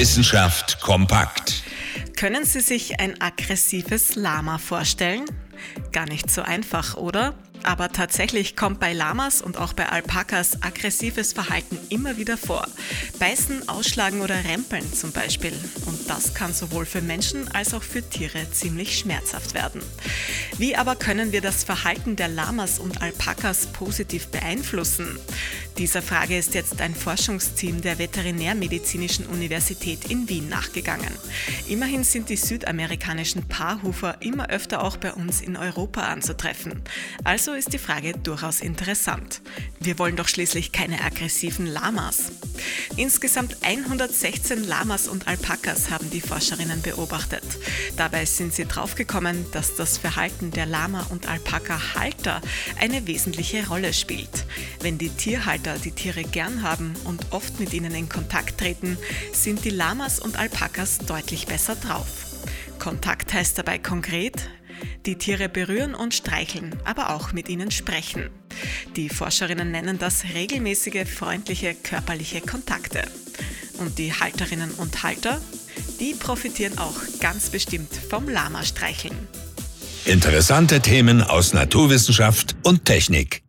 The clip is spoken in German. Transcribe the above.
Wissenschaft kompakt. Können Sie sich ein aggressives Lama vorstellen? Gar nicht so einfach, oder? Aber tatsächlich kommt bei Lamas und auch bei Alpakas aggressives Verhalten immer wieder vor. Beißen, ausschlagen oder rempeln zum Beispiel. Und das kann sowohl für Menschen als auch für Tiere ziemlich schmerzhaft werden. Wie aber können wir das Verhalten der Lamas und Alpakas positiv beeinflussen? Dieser Frage ist jetzt ein Forschungsteam der Veterinärmedizinischen Universität in Wien nachgegangen. Immerhin sind die südamerikanischen Paarhufer immer öfter auch bei uns in Europa anzutreffen. Also ist die Frage durchaus interessant. Wir wollen doch schließlich keine aggressiven Lamas. Insgesamt 116 Lamas und Alpakas haben die Forscherinnen beobachtet. Dabei sind sie draufgekommen, dass das Verhalten der Lama- und Alpaka-Halter eine wesentliche Rolle spielt. Wenn die Tierhalter die Tiere gern haben und oft mit ihnen in Kontakt treten, sind die Lamas und Alpakas deutlich besser drauf. Kontakt heißt dabei konkret, die Tiere berühren und streicheln, aber auch mit ihnen sprechen. Die Forscherinnen nennen das regelmäßige, freundliche körperliche Kontakte. Und die Halterinnen und Halter, die profitieren auch ganz bestimmt vom Lama-Streicheln. Interessante Themen aus Naturwissenschaft und Technik.